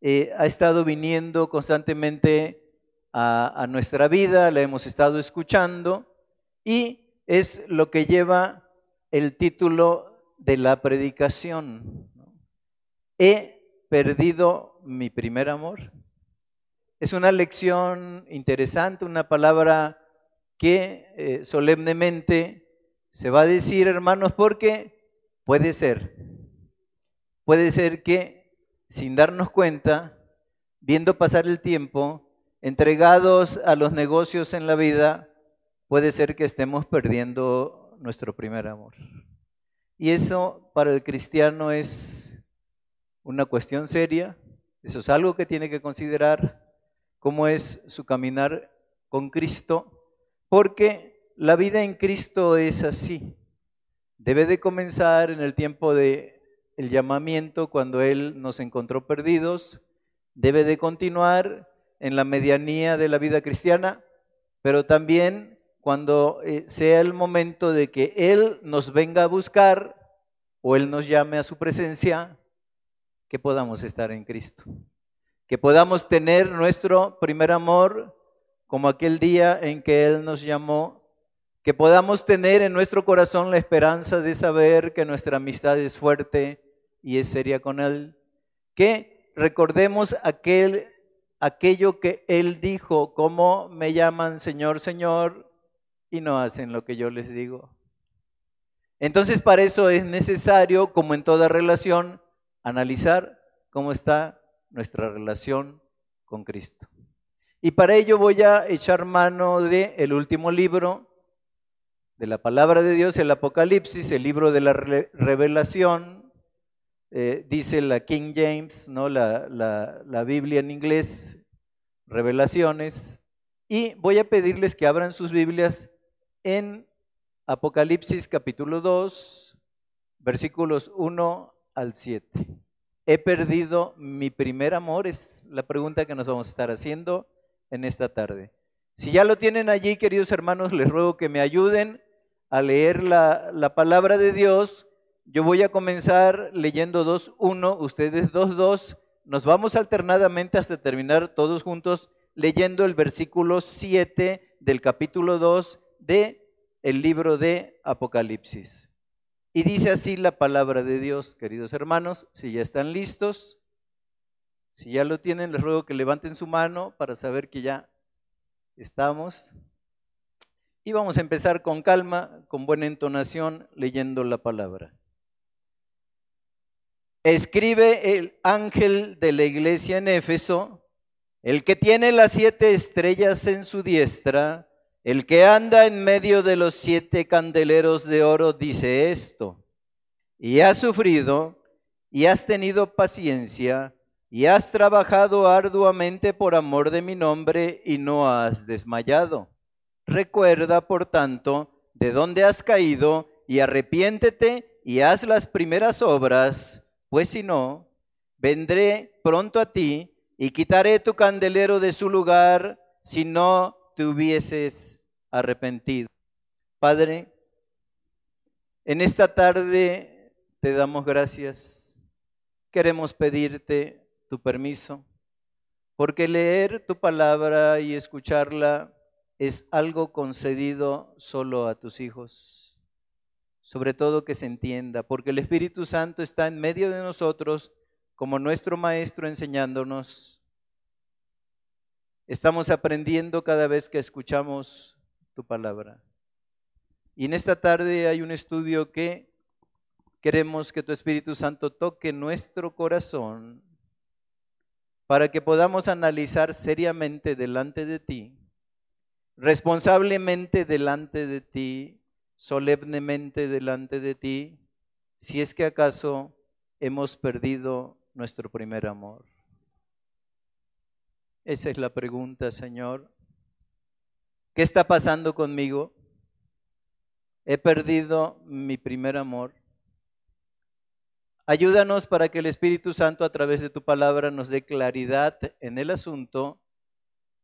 eh, ha estado viniendo constantemente a, nuestra vida, la hemos estado escuchando y es lo que lleva el título de la predicación. He perdido mi primer amor. Es una lección interesante, una palabra que eh, solemnemente se va a decir, hermanos, porque puede ser, puede ser que sin darnos cuenta, viendo pasar el tiempo, entregados a los negocios en la vida, puede ser que estemos perdiendo nuestro primer amor. Y eso para el cristiano es una cuestión seria, eso es algo que tiene que considerar, cómo es su caminar con Cristo porque la vida en Cristo es así. Debe de comenzar en el tiempo de el llamamiento cuando él nos encontró perdidos, debe de continuar en la medianía de la vida cristiana, pero también cuando eh, sea el momento de que él nos venga a buscar o él nos llame a su presencia, que podamos estar en Cristo, que podamos tener nuestro primer amor como aquel día en que Él nos llamó, que podamos tener en nuestro corazón la esperanza de saber que nuestra amistad es fuerte y es seria con Él, que recordemos aquel, aquello que Él dijo, como me llaman Señor, Señor, y no hacen lo que yo les digo. Entonces para eso es necesario, como en toda relación, analizar cómo está nuestra relación con Cristo. Y para ello voy a echar mano de el último libro de la palabra de Dios, el Apocalipsis, el libro de la revelación, eh, dice la King James, ¿no? La, la, la Biblia en inglés, revelaciones. Y voy a pedirles que abran sus Biblias en Apocalipsis capítulo 2, versículos 1 al 7. He perdido mi primer amor, es la pregunta que nos vamos a estar haciendo en esta tarde. Si ya lo tienen allí, queridos hermanos, les ruego que me ayuden a leer la, la palabra de Dios. Yo voy a comenzar leyendo 2.1, ustedes 2.2. Nos vamos alternadamente hasta terminar todos juntos leyendo el versículo 7 del capítulo 2 de el libro de Apocalipsis. Y dice así la palabra de Dios, queridos hermanos, si ya están listos. Si ya lo tienen, les ruego que levanten su mano para saber que ya estamos. Y vamos a empezar con calma, con buena entonación, leyendo la palabra. Escribe el ángel de la iglesia en Éfeso, el que tiene las siete estrellas en su diestra, el que anda en medio de los siete candeleros de oro, dice esto, y has sufrido y has tenido paciencia y has trabajado arduamente por amor de mi nombre y no has desmayado. Recuerda, por tanto, de dónde has caído y arrepiéntete y haz las primeras obras, pues si no, vendré pronto a ti y quitaré tu candelero de su lugar si no te hubieses arrepentido. Padre, en esta tarde te damos gracias. Queremos pedirte tu permiso, porque leer tu palabra y escucharla es algo concedido solo a tus hijos. Sobre todo que se entienda, porque el Espíritu Santo está en medio de nosotros como nuestro Maestro enseñándonos. Estamos aprendiendo cada vez que escuchamos tu palabra. Y en esta tarde hay un estudio que queremos que tu Espíritu Santo toque nuestro corazón para que podamos analizar seriamente delante de ti, responsablemente delante de ti, solemnemente delante de ti, si es que acaso hemos perdido nuestro primer amor. Esa es la pregunta, Señor. ¿Qué está pasando conmigo? He perdido mi primer amor. Ayúdanos para que el Espíritu Santo a través de tu palabra nos dé claridad en el asunto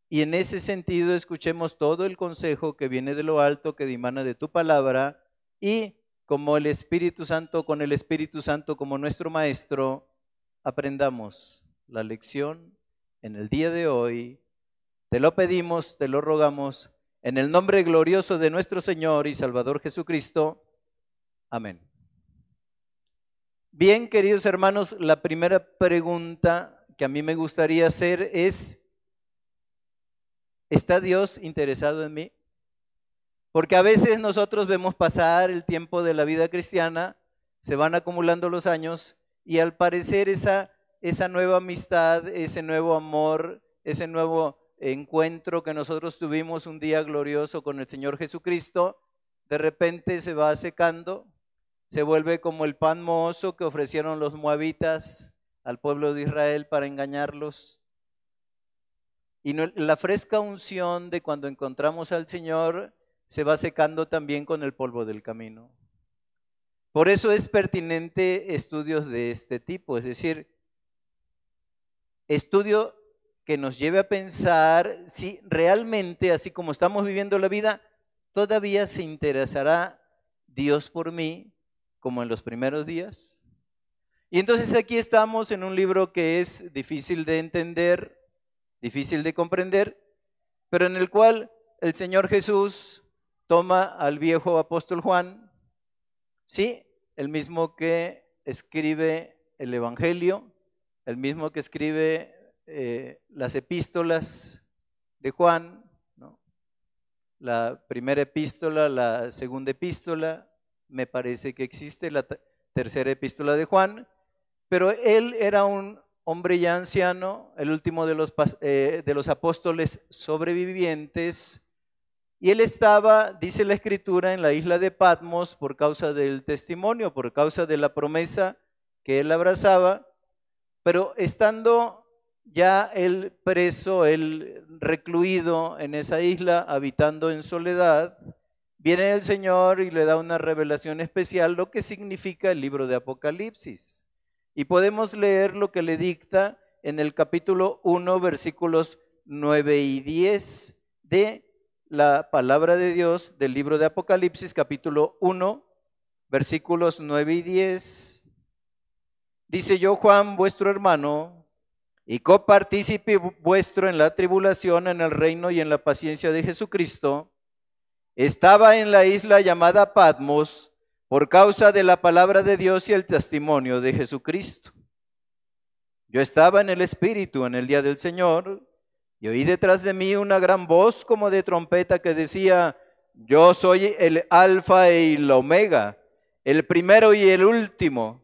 y en ese sentido escuchemos todo el consejo que viene de lo alto, que dimana de tu palabra y como el Espíritu Santo, con el Espíritu Santo como nuestro Maestro, aprendamos la lección en el día de hoy. Te lo pedimos, te lo rogamos, en el nombre glorioso de nuestro Señor y Salvador Jesucristo. Amén. Bien, queridos hermanos, la primera pregunta que a mí me gustaría hacer es, ¿está Dios interesado en mí? Porque a veces nosotros vemos pasar el tiempo de la vida cristiana, se van acumulando los años y al parecer esa, esa nueva amistad, ese nuevo amor, ese nuevo encuentro que nosotros tuvimos un día glorioso con el Señor Jesucristo, de repente se va secando, se vuelve como el pan mozo que ofrecieron los moabitas al pueblo de Israel para engañarlos. Y la fresca unción de cuando encontramos al Señor se va secando también con el polvo del camino. Por eso es pertinente estudios de este tipo, es decir, estudio que nos lleve a pensar si realmente, así como estamos viviendo la vida, todavía se interesará Dios por mí como en los primeros días. Y entonces aquí estamos en un libro que es difícil de entender, difícil de comprender, pero en el cual el Señor Jesús toma al viejo apóstol Juan, sí, el mismo que escribe el Evangelio, el mismo que escribe eh, las epístolas de Juan, la primera epístola, la segunda epístola, me parece que existe la tercera epístola de Juan, pero él era un hombre ya anciano, el último de los, eh, de los apóstoles sobrevivientes, y él estaba, dice la escritura, en la isla de Patmos por causa del testimonio, por causa de la promesa que él abrazaba, pero estando ya él preso, él recluido en esa isla, habitando en soledad, viene el Señor y le da una revelación especial, lo que significa el libro de Apocalipsis. Y podemos leer lo que le dicta en el capítulo 1, versículos 9 y 10 de la palabra de Dios del libro de Apocalipsis, capítulo 1, versículos 9 y 10. Dice yo, Juan, vuestro hermano, y copartícipe vuestro en la tribulación, en el reino y en la paciencia de Jesucristo, estaba en la isla llamada Patmos, por causa de la palabra de Dios y el testimonio de Jesucristo. Yo estaba en el Espíritu en el día del Señor y oí detrás de mí una gran voz como de trompeta que decía, yo soy el alfa y el omega, el primero y el último.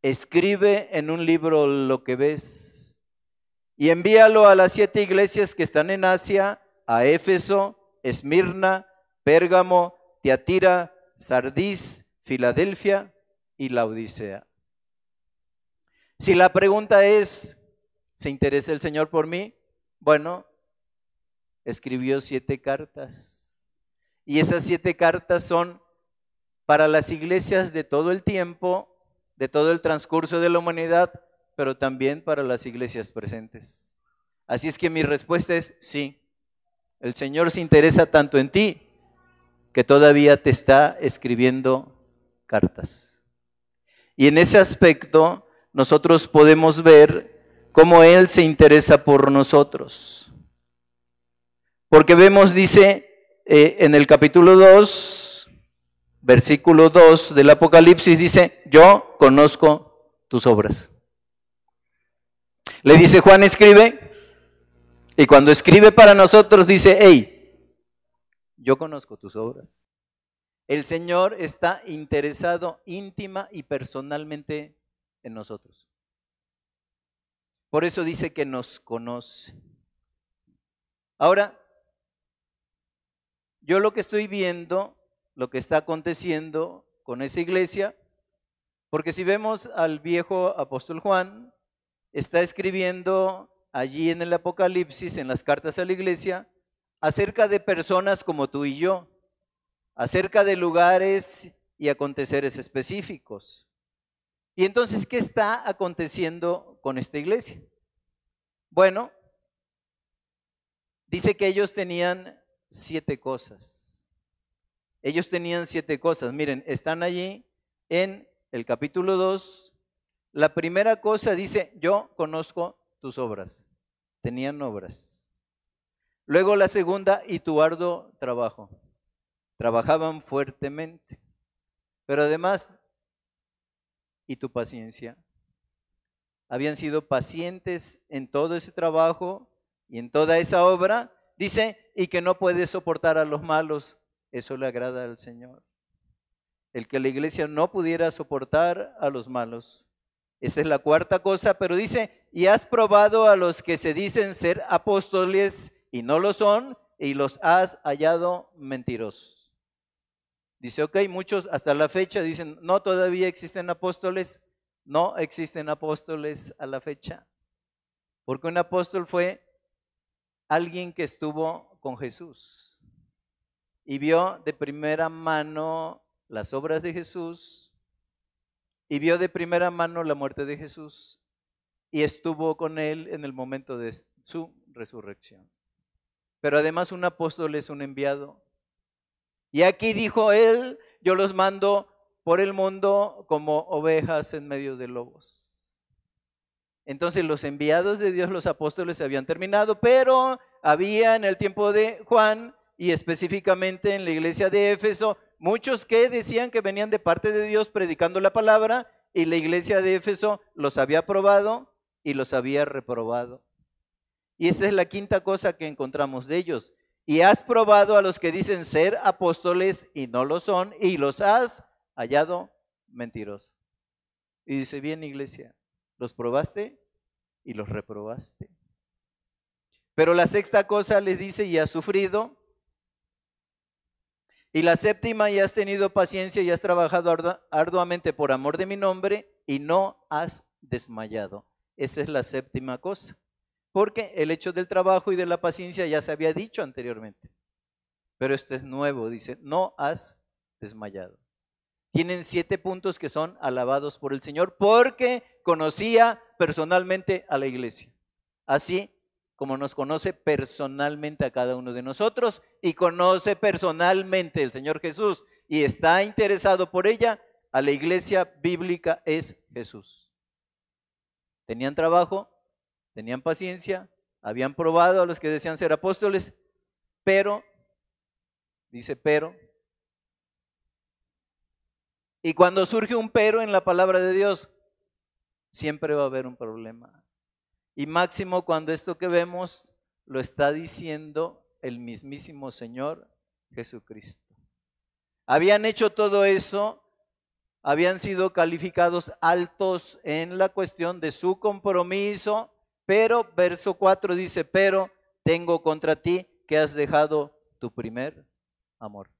Escribe en un libro lo que ves y envíalo a las siete iglesias que están en Asia, a Éfeso, Esmirna, Pérgamo, Tiatira, Sardis, Filadelfia y la Odisea. Si la pregunta es, ¿se interesa el Señor por mí? Bueno, escribió siete cartas. Y esas siete cartas son para las iglesias de todo el tiempo, de todo el transcurso de la humanidad, pero también para las iglesias presentes. Así es que mi respuesta es sí. El Señor se interesa tanto en ti que todavía te está escribiendo cartas. Y en ese aspecto nosotros podemos ver cómo Él se interesa por nosotros. Porque vemos, dice eh, en el capítulo 2, versículo 2 del Apocalipsis, dice, yo conozco tus obras. Le dice Juan, escribe, y cuando escribe para nosotros dice, hey, yo conozco tus obras. El Señor está interesado íntima y personalmente en nosotros. Por eso dice que nos conoce. Ahora, yo lo que estoy viendo, lo que está aconteciendo con esa iglesia, porque si vemos al viejo apóstol Juan, está escribiendo allí en el Apocalipsis, en las cartas a la iglesia, acerca de personas como tú y yo acerca de lugares y aconteceres específicos. Y entonces, ¿qué está aconteciendo con esta iglesia? Bueno, dice que ellos tenían siete cosas. Ellos tenían siete cosas. Miren, están allí en el capítulo 2, la primera cosa dice, yo conozco tus obras. Tenían obras. Luego la segunda, y tu arduo trabajo. Trabajaban fuertemente. Pero además, y tu paciencia. Habían sido pacientes en todo ese trabajo y en toda esa obra. Dice, y que no puede soportar a los malos. Eso le agrada al Señor. El que la iglesia no pudiera soportar a los malos. Esa es la cuarta cosa, pero dice, y has probado a los que se dicen ser apóstoles y no lo son, y los has hallado mentirosos. Dice, ok, muchos hasta la fecha dicen, no, todavía existen apóstoles. No existen apóstoles a la fecha. Porque un apóstol fue alguien que estuvo con Jesús y vio de primera mano las obras de Jesús y vio de primera mano la muerte de Jesús y estuvo con él en el momento de su resurrección. Pero además un apóstol es un enviado. Y aquí dijo él, yo los mando por el mundo como ovejas en medio de lobos. Entonces los enviados de Dios, los apóstoles, habían terminado, pero había en el tiempo de Juan y específicamente en la iglesia de Éfeso muchos que decían que venían de parte de Dios predicando la palabra y la iglesia de Éfeso los había aprobado y los había reprobado. Y esa es la quinta cosa que encontramos de ellos. Y has probado a los que dicen ser apóstoles y no lo son, y los has hallado mentirosos. Y dice, bien iglesia, los probaste y los reprobaste. Pero la sexta cosa les dice, y has sufrido. Y la séptima, y has tenido paciencia y has trabajado arduamente por amor de mi nombre y no has desmayado. Esa es la séptima cosa. Porque el hecho del trabajo y de la paciencia ya se había dicho anteriormente. Pero este es nuevo, dice, no has desmayado. Tienen siete puntos que son alabados por el Señor porque conocía personalmente a la iglesia. Así como nos conoce personalmente a cada uno de nosotros y conoce personalmente el Señor Jesús y está interesado por ella, a la iglesia bíblica es Jesús. Tenían trabajo, tenían paciencia, habían probado a los que decían ser apóstoles, pero, dice pero, y cuando surge un pero en la palabra de Dios, siempre va a haber un problema. Y máximo cuando esto que vemos lo está diciendo el mismísimo Señor Jesucristo. Habían hecho todo eso habían sido calificados altos en la cuestión de su compromiso, pero verso 4 dice, pero tengo contra ti que has dejado tu primer amor.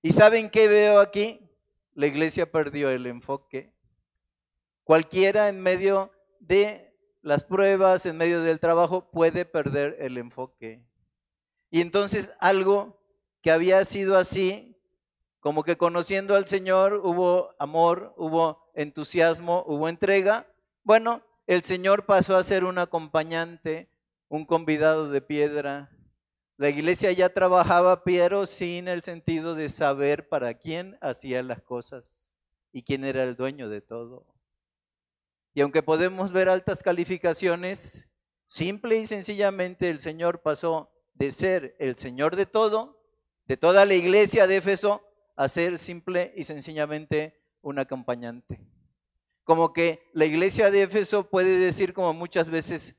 ¿Y saben qué veo aquí? La iglesia perdió el enfoque. Cualquiera en medio de las pruebas, en medio del trabajo, puede perder el enfoque. Y entonces algo que había sido así como que conociendo al Señor hubo amor, hubo entusiasmo, hubo entrega. Bueno, el Señor pasó a ser un acompañante, un convidado de piedra. La iglesia ya trabajaba, pero sin el sentido de saber para quién hacía las cosas y quién era el dueño de todo. Y aunque podemos ver altas calificaciones, simple y sencillamente el Señor pasó de ser el Señor de todo, de toda la iglesia de Éfeso, a ser simple y sencillamente un acompañante. Como que la iglesia de Éfeso puede decir como muchas veces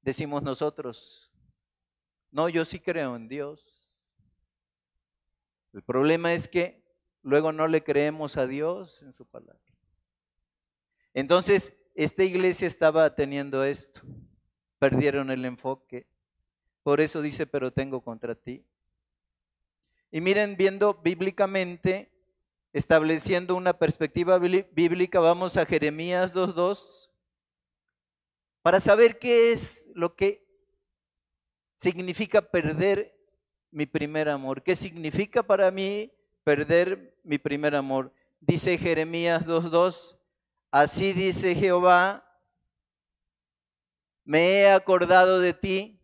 decimos nosotros, no, yo sí creo en Dios. El problema es que luego no le creemos a Dios en su palabra. Entonces, esta iglesia estaba teniendo esto. Perdieron el enfoque. Por eso dice, pero tengo contra ti y miren, viendo bíblicamente, estableciendo una perspectiva bíblica, vamos a Jeremías 2.2 para saber qué es lo que significa perder mi primer amor. ¿Qué significa para mí perder mi primer amor? Dice Jeremías 2.2, así dice Jehová, me he acordado de ti.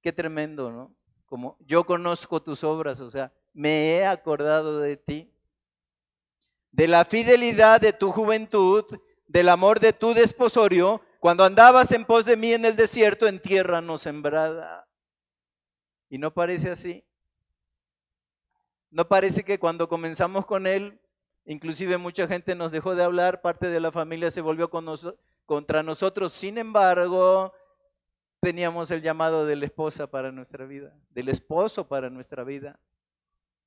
Qué tremendo, ¿no? como yo conozco tus obras, o sea, me he acordado de ti, de la fidelidad de tu juventud, del amor de tu desposorio, cuando andabas en pos de mí en el desierto, en tierra no sembrada. ¿Y no parece así? ¿No parece que cuando comenzamos con Él, inclusive mucha gente nos dejó de hablar, parte de la familia se volvió contra nosotros? Sin embargo, teníamos el llamado de la esposa para nuestra vida, del esposo para nuestra vida,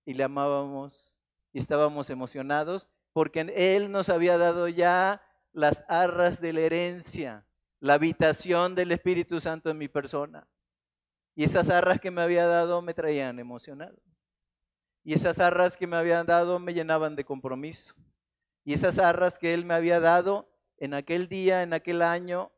y le amábamos y estábamos emocionados porque Él nos había dado ya las arras de la herencia, la habitación del Espíritu Santo en mi persona. Y esas arras que me había dado me traían emocionado. Y esas arras que me habían dado me llenaban de compromiso. Y esas arras que Él me había dado en aquel día, en aquel año,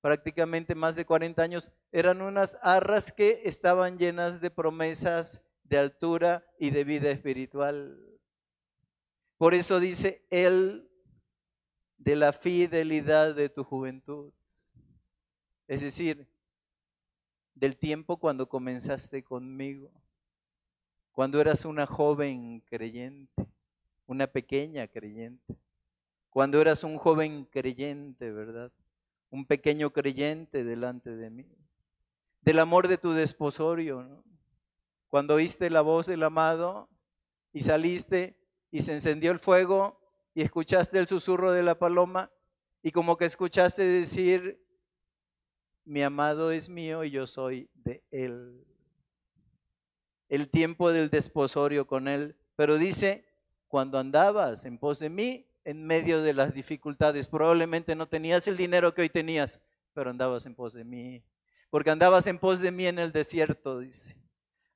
prácticamente más de 40 años, eran unas arras que estaban llenas de promesas de altura y de vida espiritual. Por eso dice Él de la fidelidad de tu juventud. Es decir, del tiempo cuando comenzaste conmigo cuando eras una joven creyente, una pequeña creyente, cuando eras un joven creyente, ¿verdad? Un pequeño creyente delante de mí. Del amor de tu desposorio, ¿no? Cuando oíste la voz del amado y saliste y se encendió el fuego y escuchaste el susurro de la paloma y como que escuchaste decir, mi amado es mío y yo soy de él el tiempo del desposorio con Él, pero dice, cuando andabas en pos de mí, en medio de las dificultades, probablemente no tenías el dinero que hoy tenías, pero andabas en pos de mí, porque andabas en pos de mí en el desierto, dice.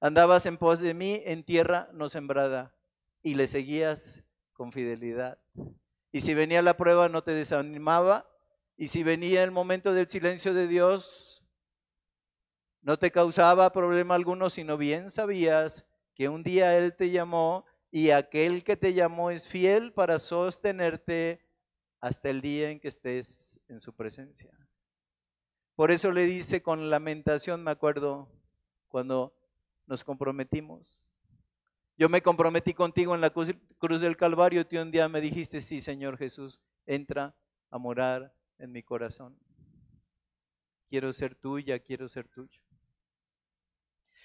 Andabas en pos de mí en tierra no sembrada y le seguías con fidelidad. Y si venía la prueba no te desanimaba, y si venía el momento del silencio de Dios, no te causaba problema alguno, sino bien sabías que un día Él te llamó y aquel que te llamó es fiel para sostenerte hasta el día en que estés en su presencia. Por eso le dice con lamentación, me acuerdo, cuando nos comprometimos. Yo me comprometí contigo en la cruz del Calvario, tú un día me dijiste, sí, Señor Jesús, entra a morar en mi corazón. Quiero ser tuya, quiero ser tuyo.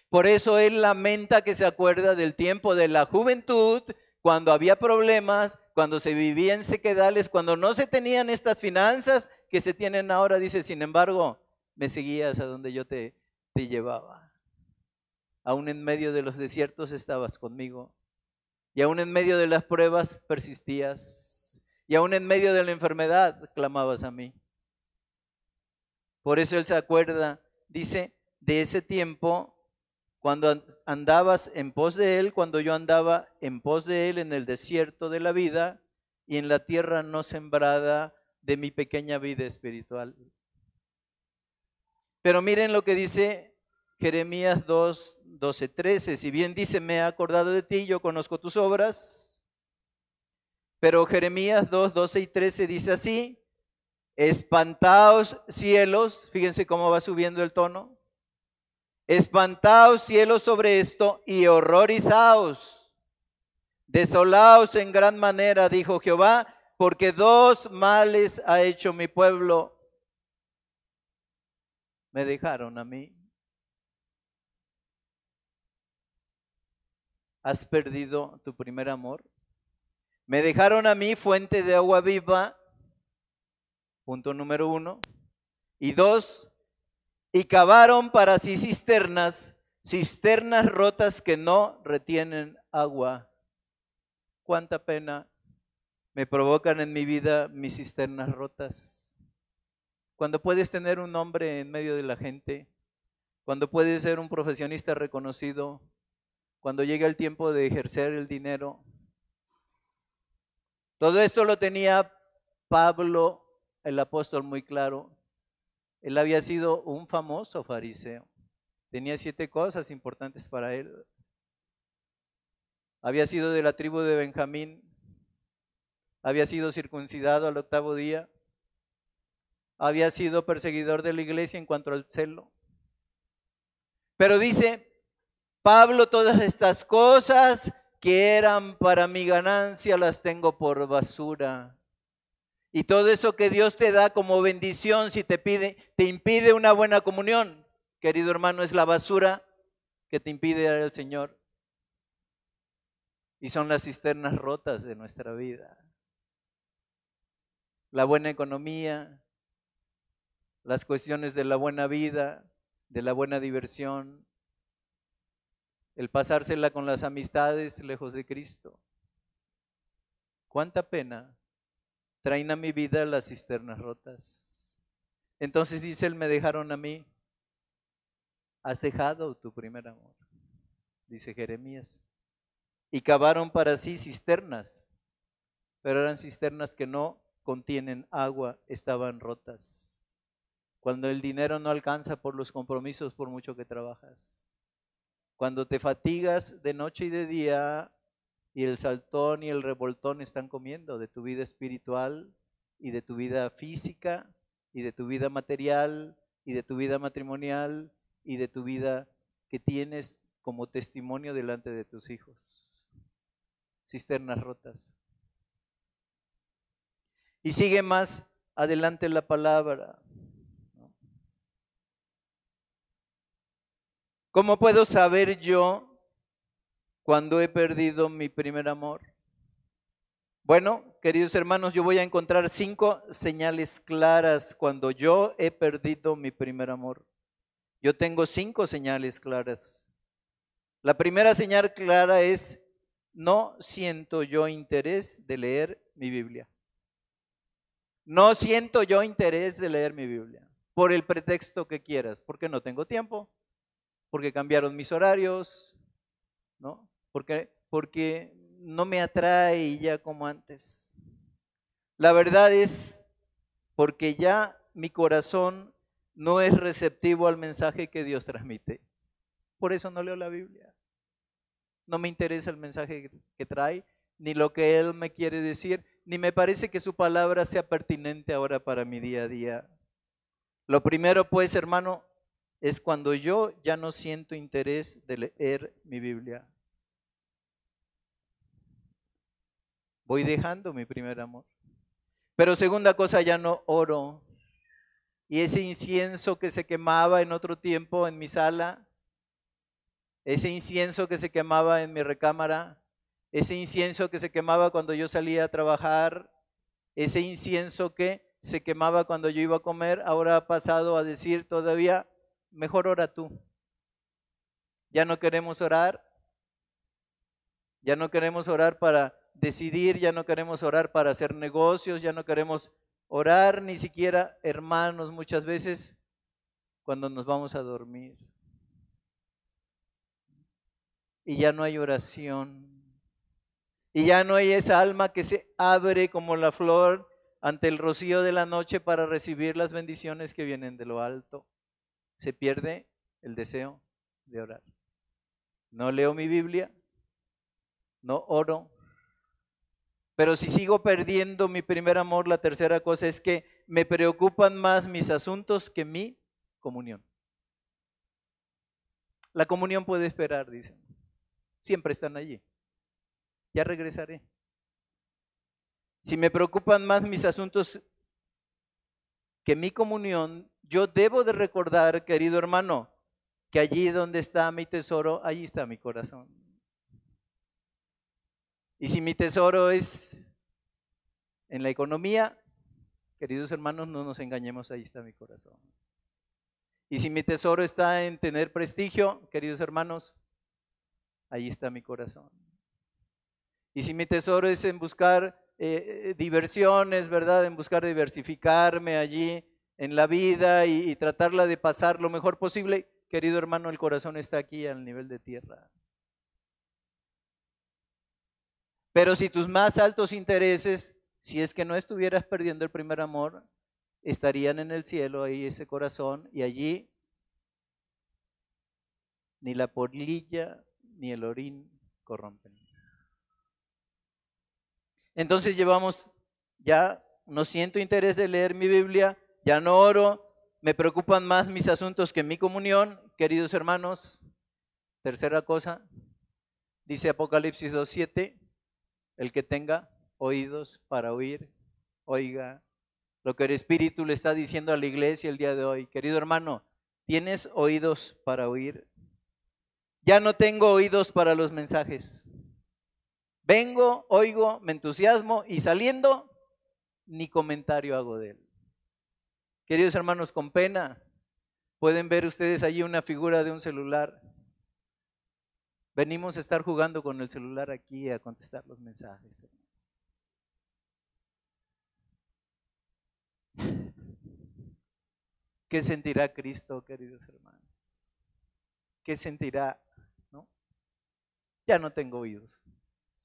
Por eso él lamenta que se acuerda del tiempo de la juventud, cuando había problemas, cuando se vivía en sequedales, cuando no se tenían estas finanzas que se tienen ahora. Dice, sin embargo, me seguías a donde yo te, te llevaba. Aún en medio de los desiertos estabas conmigo. Y aún en medio de las pruebas persistías. Y aún en medio de la enfermedad clamabas a mí. Por eso él se acuerda, dice, de ese tiempo cuando andabas en pos de Él, cuando yo andaba en pos de Él en el desierto de la vida y en la tierra no sembrada de mi pequeña vida espiritual. Pero miren lo que dice Jeremías 2, 12, 13. Si bien dice, me he acordado de ti, yo conozco tus obras. Pero Jeremías 2, 12 y 13 dice así, espantaos cielos, fíjense cómo va subiendo el tono, Espantaos cielos sobre esto y horrorizaos. Desolaos en gran manera, dijo Jehová, porque dos males ha hecho mi pueblo. Me dejaron a mí. ¿Has perdido tu primer amor? Me dejaron a mí fuente de agua viva. Punto número uno. Y dos, y cavaron para sí cisternas, cisternas rotas que no retienen agua. Cuánta pena me provocan en mi vida mis cisternas rotas. Cuando puedes tener un nombre en medio de la gente, cuando puedes ser un profesionista reconocido, cuando llega el tiempo de ejercer el dinero. Todo esto lo tenía Pablo, el apóstol, muy claro. Él había sido un famoso fariseo. Tenía siete cosas importantes para él. Había sido de la tribu de Benjamín. Había sido circuncidado al octavo día. Había sido perseguidor de la iglesia en cuanto al celo. Pero dice Pablo, todas estas cosas que eran para mi ganancia las tengo por basura Y todo eso que Dios te da como bendición, si te pide, te impide una buena comunión, querido hermano, es la basura que te impide dar al Señor. Y son las cisternas rotas de nuestra vida. La buena economía, las cuestiones de la buena vida, de la buena diversión, el pasársela con las amistades lejos de Cristo. ¿Cuánta pena traen a mi vida las cisternas rotas? Entonces dice él, me dejaron a mí. Has dejado tu primer amor, dice Jeremías. Y cavaron para sí cisternas, pero eran cisternas que no contienen agua, estaban rotas. Cuando el dinero no alcanza por los compromisos, por mucho que trabajas. Cuando te fatigas de noche y de día y el saltón y el revoltón están comiendo de tu vida espiritual y de tu vida física y de tu vida material y de tu vida matrimonial y de tu vida que tienes como testimonio delante de tus hijos. Cisternas rotas. Y sigue más adelante la palabra. ¿Cómo puedo saber yo cuando he perdido mi primer amor? Bueno, queridos hermanos, yo voy a encontrar cinco señales claras cuando yo he perdido mi primer amor. Yo tengo cinco señales claras. La primera señal clara es, no siento yo interés de leer mi Biblia. No siento yo interés de leer mi Biblia, por el pretexto que quieras, porque no tengo tiempo, porque cambiaron mis horarios, ¿no? Porque, porque no me atrae ya como antes. La verdad es porque ya mi corazón no es receptivo al mensaje que Dios transmite. Por eso no leo la Biblia. No me interesa el mensaje que trae, ni lo que Él me quiere decir ni me parece que su palabra sea pertinente ahora para mi día a día. Lo primero, pues, hermano, es cuando yo ya no siento interés de leer mi Biblia. Voy dejando mi primer amor. Pero segunda cosa, ya no oro. Y ese incienso que se quemaba en otro tiempo en mi sala, ese incienso que se quemaba en mi recámara, ese incienso que se quemaba cuando yo salía a trabajar, ese incienso que se quemaba cuando yo iba a comer, ahora ha pasado a decir todavía, mejor ora tú. Ya no queremos orar, ya no queremos orar para decidir, ya no queremos orar para hacer negocios, ya no queremos orar ni siquiera hermanos muchas veces cuando nos vamos a dormir. Y ya no hay oración. Y ya no hay esa alma que se abre como la flor ante el rocío de la noche para recibir las bendiciones que vienen de lo alto. Se pierde el deseo de orar. No leo mi Biblia, no oro. Pero si sigo perdiendo mi primer amor, la tercera cosa es que me preocupan más mis asuntos que mi comunión. La comunión puede esperar, dicen. Siempre están allí ya regresaré. Si me preocupan más mis asuntos que mi comunión, yo debo de recordar, querido hermano, que allí donde está mi tesoro, allí está mi corazón. Y si mi tesoro es en la economía, queridos hermanos, no nos engañemos, ahí está mi corazón. Y si mi tesoro está en tener prestigio, queridos hermanos, ahí está mi corazón. Y si mi tesoro es en buscar eh, eh, diversiones, ¿verdad? En buscar diversificarme allí en la vida y, tratarla de pasar lo mejor posible, querido hermano, el corazón está aquí al nivel de tierra. Pero si tus más altos intereses, si es que no estuvieras perdiendo el primer amor, estarían en el cielo ahí ese corazón y allí ni la polilla ni el orín corrompen. Entonces llevamos ya, no siento interés de leer mi Biblia, ya no oro, me preocupan más mis asuntos que mi comunión, queridos hermanos. Tercera cosa, dice Apocalipsis 2.7, el que tenga oídos para oír, oiga lo que el Espíritu le está diciendo a la iglesia el día de hoy. Querido hermano, ¿tienes oídos para oír? Ya no tengo oídos para los mensajes. Vengo, oigo, me entusiasmo y saliendo, ni comentario hago de él. Queridos hermanos, con pena, pueden ver ustedes allí una figura de un celular. Venimos a estar jugando con el celular aquí a contestar los mensajes. ¿Qué sentirá Cristo, queridos hermanos? ¿Qué sentirá? ¿No? Ya no tengo oídos.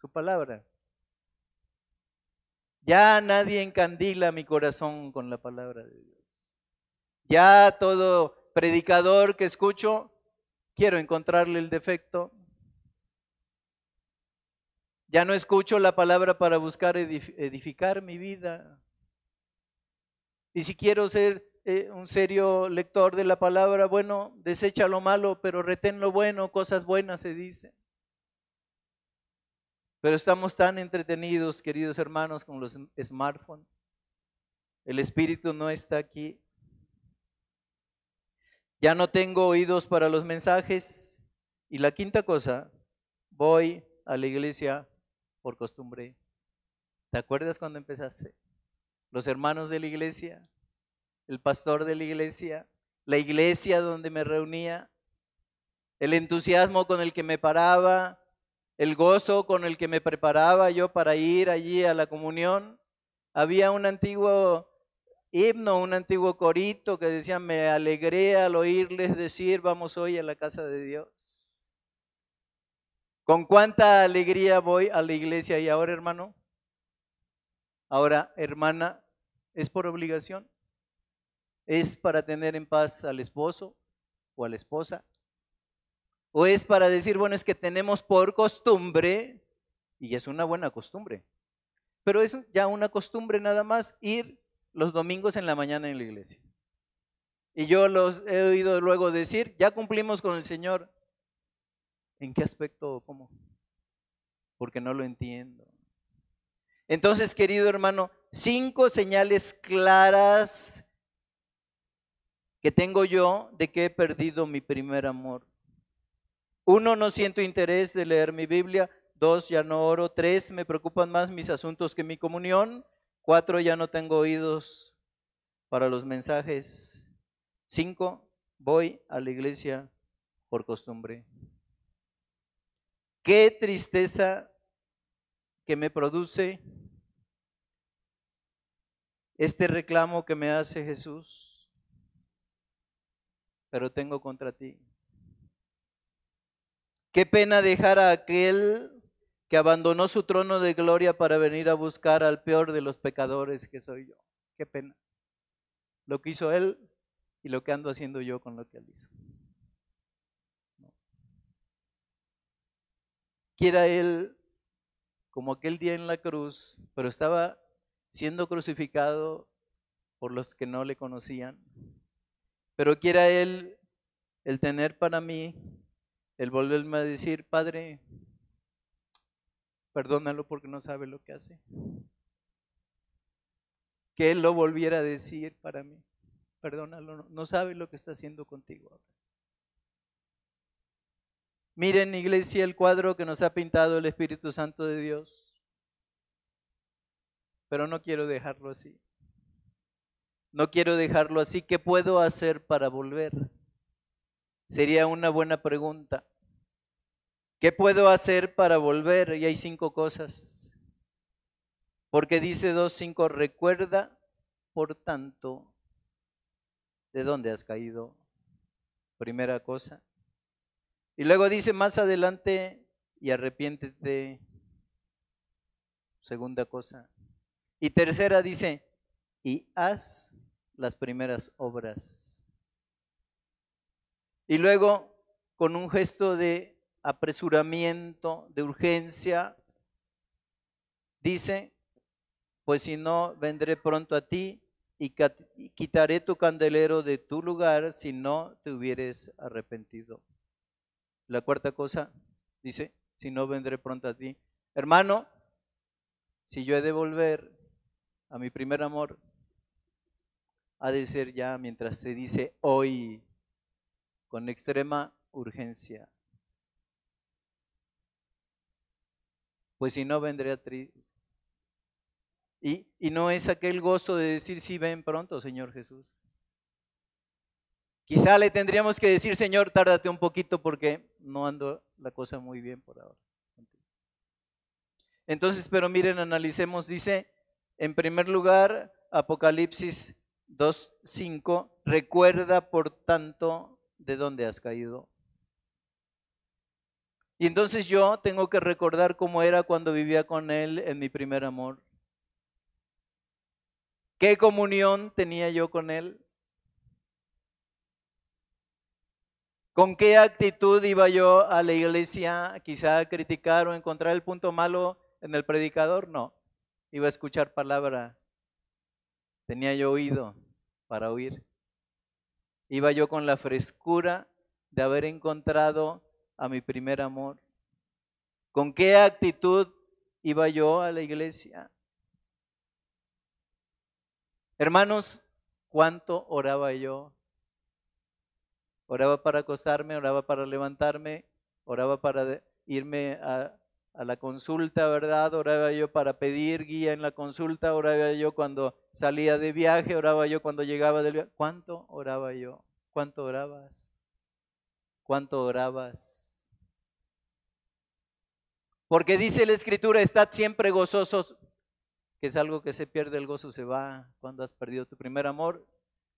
Su palabra. Ya nadie encandila mi corazón con la palabra de Dios. Ya todo predicador que escucho, quiero encontrarle el defecto. Ya no escucho la palabra para buscar edificar mi vida. Y si quiero ser eh, un serio lector de la palabra, bueno, desecha lo malo, pero retén lo bueno, cosas buenas se dice. Pero estamos tan entretenidos, queridos hermanos, con los smartphones. El Espíritu no está aquí. Ya no tengo oídos para los mensajes. Y la quinta cosa, voy a la iglesia por costumbre. ¿Te acuerdas cuando empezaste? Los hermanos de la iglesia, el pastor de la iglesia, la iglesia donde me reunía, el entusiasmo con el que me paraba, el gozo con el que me preparaba yo para ir allí a la comunión. Había un antiguo himno, un antiguo corito que decía, me alegré al oírles decir, vamos hoy a la casa de Dios. ¿Con cuánta alegría voy a la iglesia y ahora, hermano? Ahora, hermana, ¿es por obligación? ¿Es para tener en paz al esposo o a la esposa? ¿O es para decir, bueno, es que tenemos por costumbre, y es una buena costumbre, pero es ya una costumbre nada más ir los domingos en la mañana en la iglesia? Y yo los he oído luego decir, ya cumplimos con el Señor. ¿En qué aspecto cómo? Porque no lo entiendo. Entonces, querido hermano, cinco señales claras que tengo yo de que he perdido mi primer amor. Uno, no siento interés de leer mi Biblia. Dos, ya no oro. Tres, me preocupan más mis asuntos que mi comunión. Cuatro, ya no tengo oídos para los mensajes. Cinco, voy a la iglesia por costumbre. Qué tristeza que me produce este reclamo que me hace Jesús pero tengo contra ti. Qué pena dejar a aquel que abandonó su trono de gloria para venir a buscar al peor de los pecadores que soy yo. Qué pena. Lo que hizo él y lo que ando haciendo yo con lo que él hizo. Quiera él, como aquel día en la cruz, pero estaba siendo crucificado por los que no le conocían, pero quiera Él el tener para mí, el volverme a decir, Padre, perdónalo porque no sabe lo que hace. Que Él lo volviera a decir para mí, perdónalo, no sabe lo que está haciendo contigo. Miren, iglesia, el cuadro que nos ha pintado el Espíritu Santo de Dios. Pero no quiero dejarlo así. No quiero dejarlo así. ¿Qué puedo hacer para volver? Sería una buena pregunta. ¿Qué puedo hacer para volver? Y hay cinco cosas. Porque dice 2.5, recuerda, por tanto, de dónde has caído. Primera cosa. Y luego dice más adelante, y arrepiéntete. Segunda cosa. Y tercera dice, y haz las primeras obras. Y luego, con un gesto de apresuramiento, de urgencia, dice, pues si no, vendré pronto a ti y quitaré tu candelero de tu lugar si no te hubieres arrepentido. La cuarta cosa dice, si no vendré pronto a ti. Hermano, si yo he de volver, a mi primer amor, ha de ser ya mientras se dice hoy, con extrema urgencia. Pues si no, vendría triste. Y, y no es aquel gozo de decir, sí, ven pronto, Señor Jesús. Quizá le tendríamos que decir, Señor, tárdate un poquito porque no ando la cosa muy bien por ahora. Entonces, pero miren, analicemos, dice, en primer lugar, Apocalipsis 2.5, recuerda por tanto de dónde has caído. Y entonces yo tengo que recordar cómo era cuando vivía con Él en mi primer amor. ¿Qué comunión tenía yo con Él? ¿Con qué actitud iba yo a la iglesia quizá a criticar o encontrar el punto malo en el predicador? No, iba a escuchar palabra. Tenía yo oído para oír. Iba yo con la frescura de haber encontrado a mi primer amor. ¿Con qué actitud iba yo a la iglesia? Hermanos, ¿cuánto oraba yo? Oraba para acostarme, oraba para levantarme, oraba para irme a, a la consulta, ¿verdad? Oraba yo para pedir guía en la consulta, oraba yo cuando salía de viaje, oraba yo cuando llegaba del viaje. ¿Cuánto oraba yo? ¿Cuánto orabas? ¿Cuánto orabas? Porque dice la escritura, estad siempre gozosos, que es algo que se pierde, el gozo se va. Cuando has perdido tu primer amor,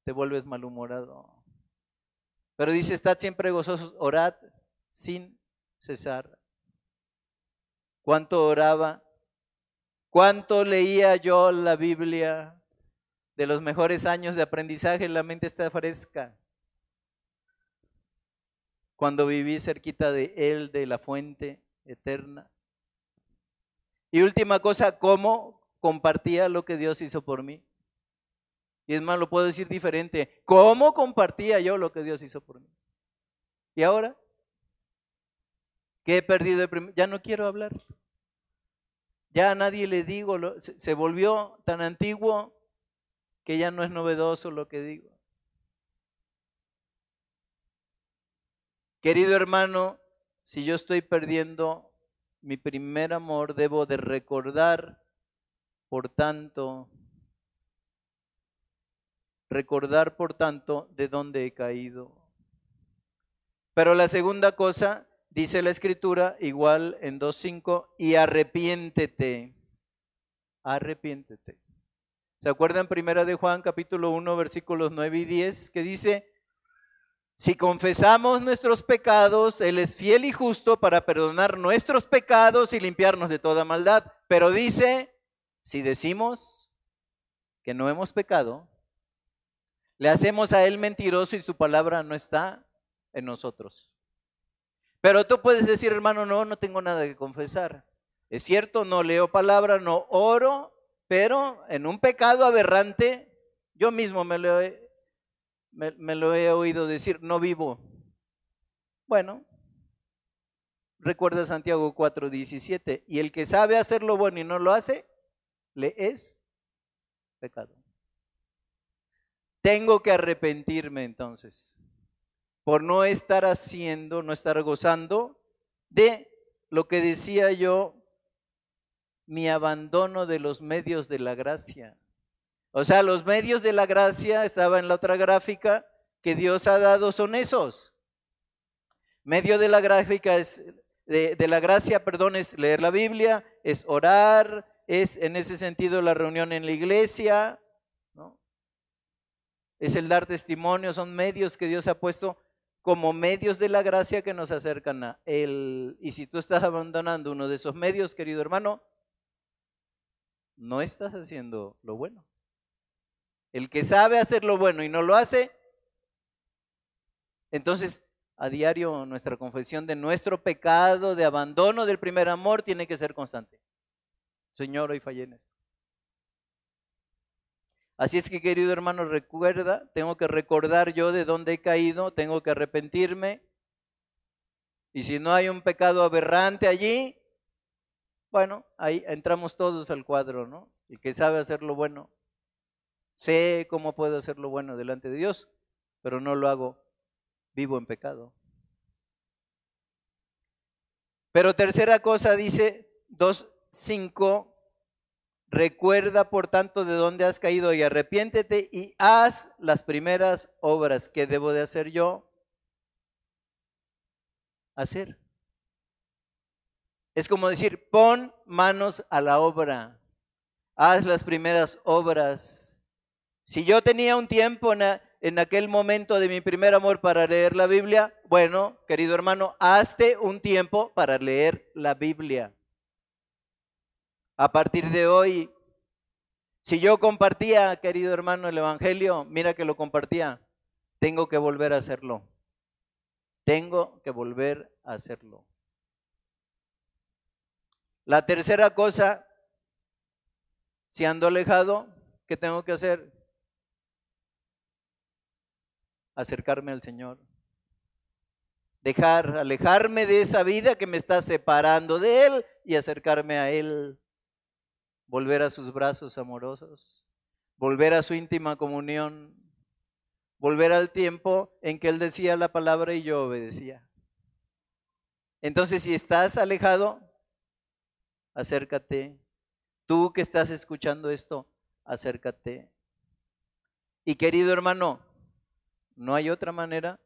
te vuelves malhumorado. Pero dice, estad siempre gozosos, orad sin cesar. ¿Cuánto oraba? ¿Cuánto leía yo la Biblia? De los mejores años de aprendizaje, la mente está fresca. Cuando viví cerquita de Él, de la fuente eterna. Y última cosa, ¿cómo compartía lo que Dios hizo por mí? Y es más, lo puedo decir diferente. ¿Cómo compartía yo lo que Dios hizo por mí? ¿Y ahora? ¿Qué he perdido? Ya no quiero hablar. Ya a nadie le digo, se volvió tan antiguo que ya no es novedoso lo que digo. Querido hermano, si yo estoy perdiendo mi primer amor, debo de recordar, por tanto, recordar, por tanto, de dónde he caído. Pero la segunda cosa Dice la escritura igual en 2.5, y arrepiéntete, arrepiéntete. ¿Se acuerdan primera de Juan capítulo 1 versículos 9 y 10 que dice, si confesamos nuestros pecados, Él es fiel y justo para perdonar nuestros pecados y limpiarnos de toda maldad. Pero dice, si decimos que no hemos pecado, le hacemos a Él mentiroso y su palabra no está en nosotros. Pero tú puedes decir, hermano, no, no tengo nada que confesar. Es cierto, no leo palabra, no oro, pero en un pecado aberrante, yo mismo me lo he, me, lo he oído decir, no vivo. Bueno, recuerda Santiago 4:17, y el que sabe hacer lo bueno y no lo hace, le es pecado. Tengo que arrepentirme entonces por no estar haciendo, no estar gozando de lo que decía yo, mi abandono de los medios de la gracia. O sea, los medios de la gracia, estaba en la otra gráfica, que Dios ha dado son esos. Medio de la gráfica es, de, de, la gracia, perdón, es leer la Biblia, es orar, es en ese sentido la reunión en la iglesia, ¿no? Es el dar testimonio, son medios que Dios ha puesto como medios de la gracia que nos acercan a Él. Y si tú estás abandonando uno de esos medios, querido hermano, no estás haciendo lo bueno. El que sabe hacer lo bueno y no lo hace, entonces a diario nuestra confesión de nuestro pecado, de abandono del primer amor, tiene que ser constante. Señor, hoy fallé Así es que, querido hermano, recuerda, tengo que recordar yo de dónde he caído, tengo que arrepentirme. Y si no hay un pecado aberrante allí, bueno, ahí entramos todos al cuadro, ¿no? el que sabe hacer lo bueno. Sé cómo puedo hacer lo bueno delante de Dios, pero no lo hago vivo en pecado. Pero tercera cosa dice 2.5, recuerda por tanto de dónde has caído y arrepiéntete y haz las primeras obras que debo de hacer yo. Hacer. Es como decir, pon manos a la obra, haz las primeras obras. Si yo tenía un tiempo en, aquel momento de mi primer amor para leer la Biblia, bueno, querido hermano, hazte un tiempo para leer la Biblia. A partir de hoy, si yo compartía, querido hermano, el Evangelio, mira que lo compartía, tengo que volver a hacerlo. Tengo que volver a hacerlo. La tercera cosa, si ando alejado, ¿qué tengo que hacer? Acercarme al Señor. Dejar, alejarme de esa vida que me está separando de Él y acercarme a Él. Volver a sus brazos amorosos. Volver a su íntima comunión. Volver al tiempo en que Él decía la palabra y yo obedecía. Entonces, si estás alejado, acércate. Tú que estás escuchando esto, acércate. Y querido hermano, no hay otra manera.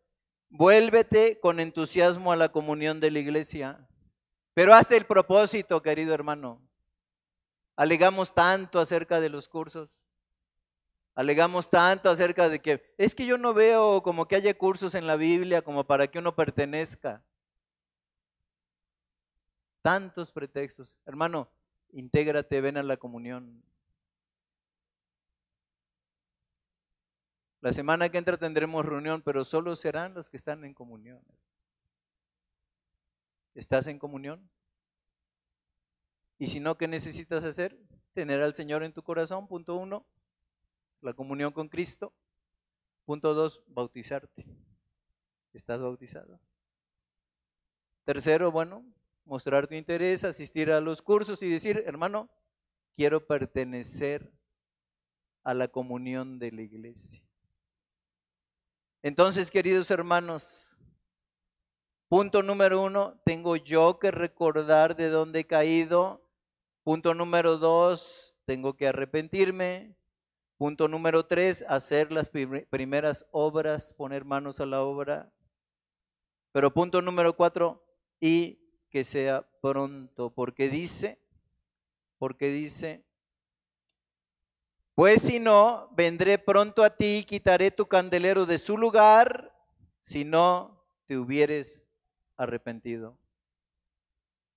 Vuélvete con entusiasmo a la comunión de la iglesia. Pero haz el propósito, querido hermano. Alegamos tanto acerca de los cursos. Alegamos tanto acerca de que es que yo no veo como que haya cursos en la Biblia como para que uno pertenezca. Tantos pretextos. Hermano, intégrate, ven a la comunión. La semana que entra tendremos reunión, pero solo serán los que están en comunión. ¿Estás en comunión? Y si no, ¿qué necesitas hacer? Tener al Señor en tu corazón, punto uno, la comunión con Cristo. Punto dos, bautizarte. ¿Estás bautizado? Tercero, bueno, mostrar tu interés, asistir a los cursos y decir, hermano, quiero pertenecer a la comunión de la iglesia. Entonces, queridos hermanos, punto número uno, tengo yo que recordar de dónde he caído. Punto número dos, tengo que arrepentirme. Punto número tres, hacer las primeras obras, poner manos a la obra. Pero punto número cuatro, y que sea pronto, porque dice, porque dice, pues si no, vendré pronto a ti y quitaré tu candelero de su lugar, si no te hubieres arrepentido.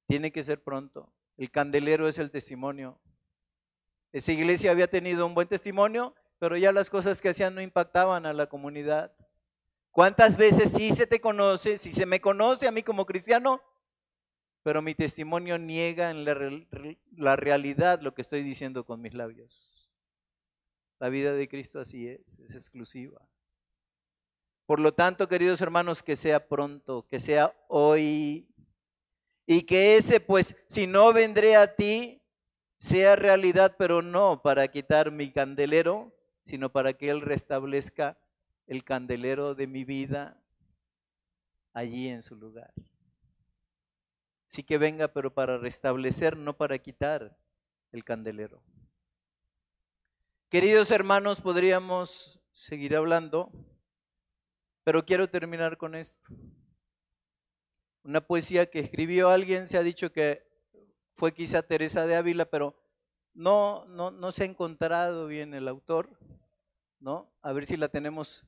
Tiene que ser pronto. El candelero es el testimonio. Esa iglesia había tenido un buen testimonio, pero ya las cosas que hacían no impactaban a la comunidad. ¿Cuántas veces sí se te conoce, si se me conoce a mí como cristiano, pero mi testimonio niega en la, realidad lo que estoy diciendo con mis labios. La vida de Cristo así es, es exclusiva. Por lo tanto, queridos hermanos, que sea pronto, que sea hoy, y que ese, pues, si no vendré a ti, sea realidad, pero no para quitar mi candelero, sino para que Él restablezca el candelero de mi vida allí en su lugar. Sí que venga, pero para restablecer, no para quitar el candelero. Queridos hermanos, podríamos seguir hablando, pero quiero terminar con esto. Una poesía que escribió alguien, se ha dicho que fue quizá Teresa de Ávila, pero no, no, no se ha encontrado bien el autor, ¿no? A ver si la tenemos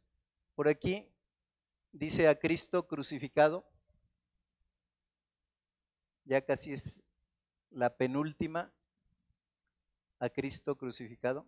por aquí. Dice a Cristo crucificado ya casi es la penúltima, a Cristo crucificado.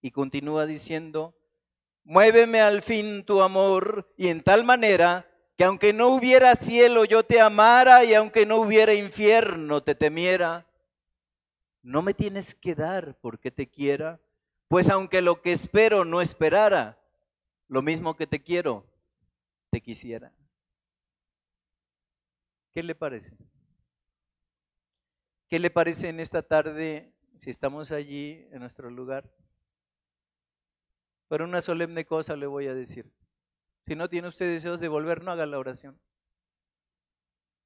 Y continúa diciendo, muéveme al fin tu amor y en tal manera que aunque no hubiera cielo yo te amara y aunque no hubiera infierno te temiera. No me tienes que dar porque te quiera, pues aunque lo que espero no esperara, lo mismo que te quiero, te quisiera. ¿Qué le parece? ¿Qué le parece en esta tarde si estamos allí en nuestro lugar? Pero una solemne cosa le voy a decir. Si no tiene usted deseos de volver, no haga la oración.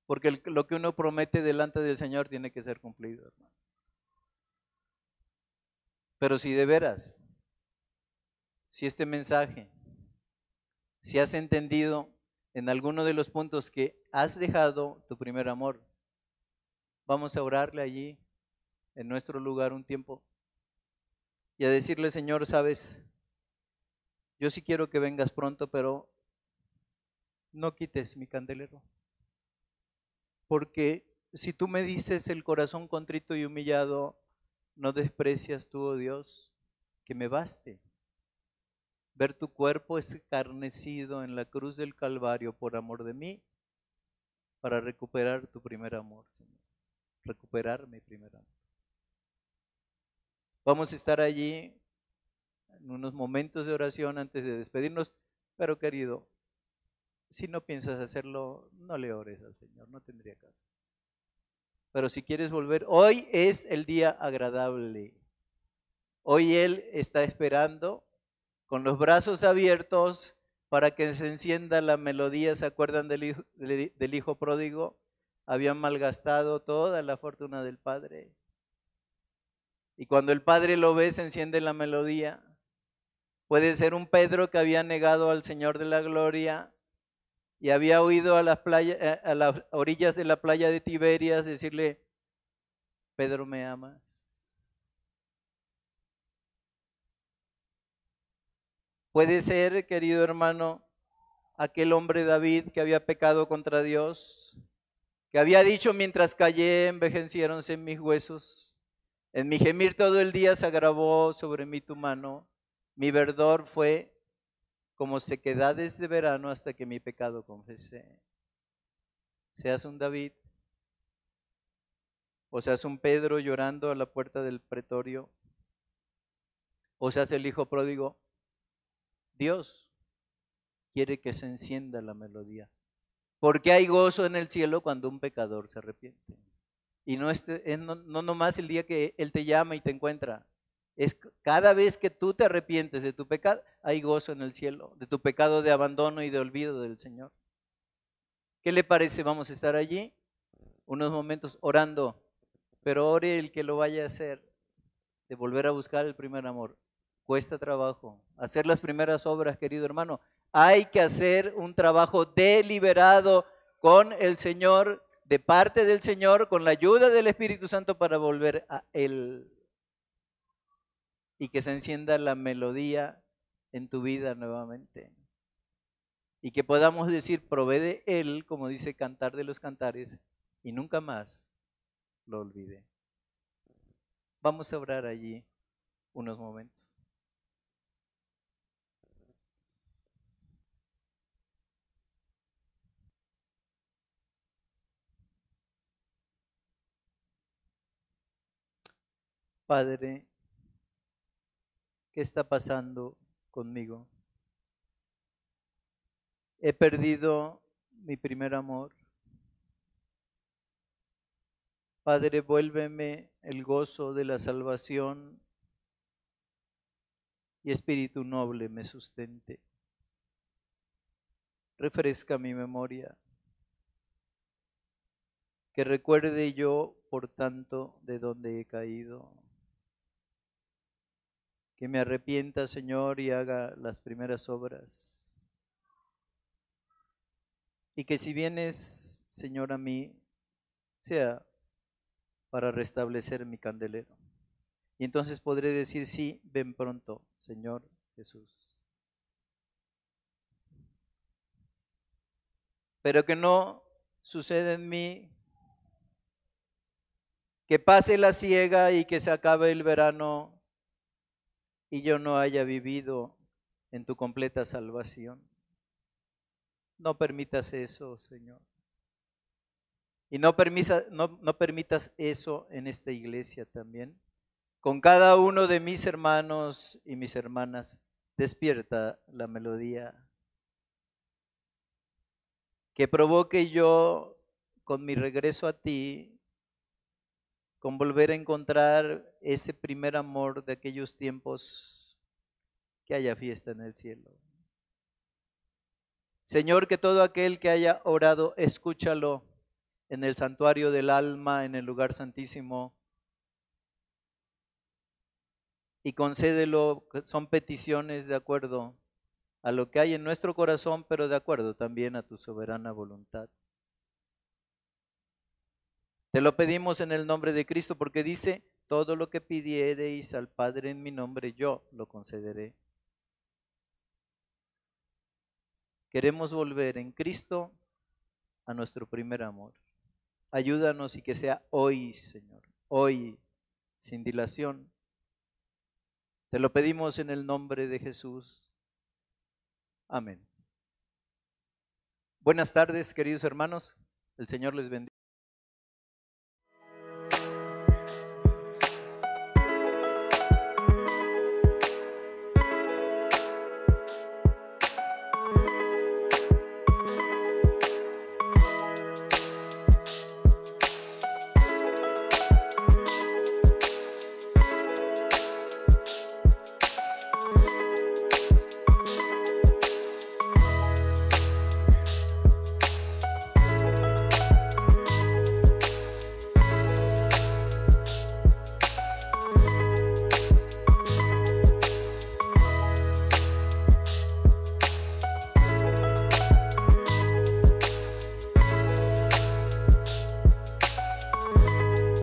Porque lo que uno promete delante del Señor tiene que ser cumplido, hermano. Pero si de veras, si este mensaje, si has entendido en alguno de los puntos que has dejado tu primer amor, vamos a orarle allí, en nuestro lugar, un tiempo, y a decirle, Señor, sabes, yo sí quiero que vengas pronto, pero no quites mi candelero. Porque si tú me dices el corazón contrito y humillado, no desprecias tú, oh Dios, que me baste. Ver tu cuerpo escarnecido en la cruz del Calvario por amor de mí, para recuperar tu primer amor, Señor. Recuperar mi primer amor. Vamos a estar allí unos momentos de oración antes de despedirnos, pero querido, si no piensas hacerlo, no le ores al Señor, no tendría caso. Pero si quieres volver, hoy es el día agradable. Hoy Él está esperando con los brazos abiertos para que se encienda la melodía. ¿Se acuerdan del hijo, del hijo pródigo? Habían malgastado toda la fortuna del Padre. Y cuando el Padre lo ve, se enciende la melodía. Puede ser un Pedro que había negado al Señor de la Gloria y había oído a las, eh, a las orillas de la playa de Tiberias decirle, Pedro, ¿me amas? Puede ser, querido hermano, aquel hombre David que había pecado contra Dios, que había dicho, mientras callé, envejeciéronse mis huesos, en mi gemir todo el día se agravó sobre mí tu mano, mi verdor fue como sequedades de verano hasta que mi pecado confesé. Seas un David, o seas un Pedro llorando a la puerta del pretorio, o seas el hijo pródigo, Dios quiere que se encienda la melodía. Porque hay gozo en el cielo cuando un pecador se arrepiente. Y no, es, no, no nomás el día que Él te llama y te encuentra, es cada vez que tú te arrepientes de tu pecado, hay gozo en el cielo, de tu pecado de abandono y de olvido del Señor. ¿Qué le parece? Vamos a estar allí unos momentos orando, pero ore el que lo vaya a hacer, de volver a buscar el primer amor. Cuesta trabajo. Hacer las primeras obras, querido hermano. Hay que hacer un trabajo deliberado con el Señor, de parte del Señor, con la ayuda del Espíritu Santo para volver a Él y que se encienda la melodía en tu vida nuevamente. Y que podamos decir, provee de Él, como dice Cantar de los Cantares, y nunca más lo olvide. Vamos a orar allí unos momentos. Padre, ¿Qué está pasando conmigo? He perdido mi primer amor. Padre, vuélveme el gozo de la salvación y espíritu noble me sustente. Refresca mi memoria. Que recuerde yo, por tanto, de dónde he caído que me arrepienta, Señor, y haga las primeras obras. Y que si vienes, Señor, a mí, sea para restablecer mi candelero. Y entonces podré decir, sí, ven pronto, Señor Jesús. Pero que no suceda en mí Que pase la ciega y que se acabe el verano y yo no haya vivido en tu completa salvación. No permitas eso, Señor. Y no, no, permitas eso en esta iglesia también. Con cada uno de mis hermanos y mis hermanas, despierta la melodía. Que provoque yo con mi regreso a ti, con volver a encontrar ese primer amor de aquellos tiempos, que haya fiesta en el cielo. Señor, que todo aquel que haya orado, escúchalo en el santuario del alma, en el lugar santísimo, y concédelo, son peticiones de acuerdo a lo que hay en nuestro corazón, pero de acuerdo también a tu soberana voluntad. Te lo pedimos en el nombre de Cristo porque dice, todo lo que pidiereis al Padre en mi nombre, yo lo concederé. Queremos volver en Cristo a nuestro primer amor. Ayúdanos y que sea hoy, Señor, hoy, sin dilación. Te lo pedimos en el nombre de Jesús. Amén. Buenas tardes, queridos hermanos. El Señor les bendiga.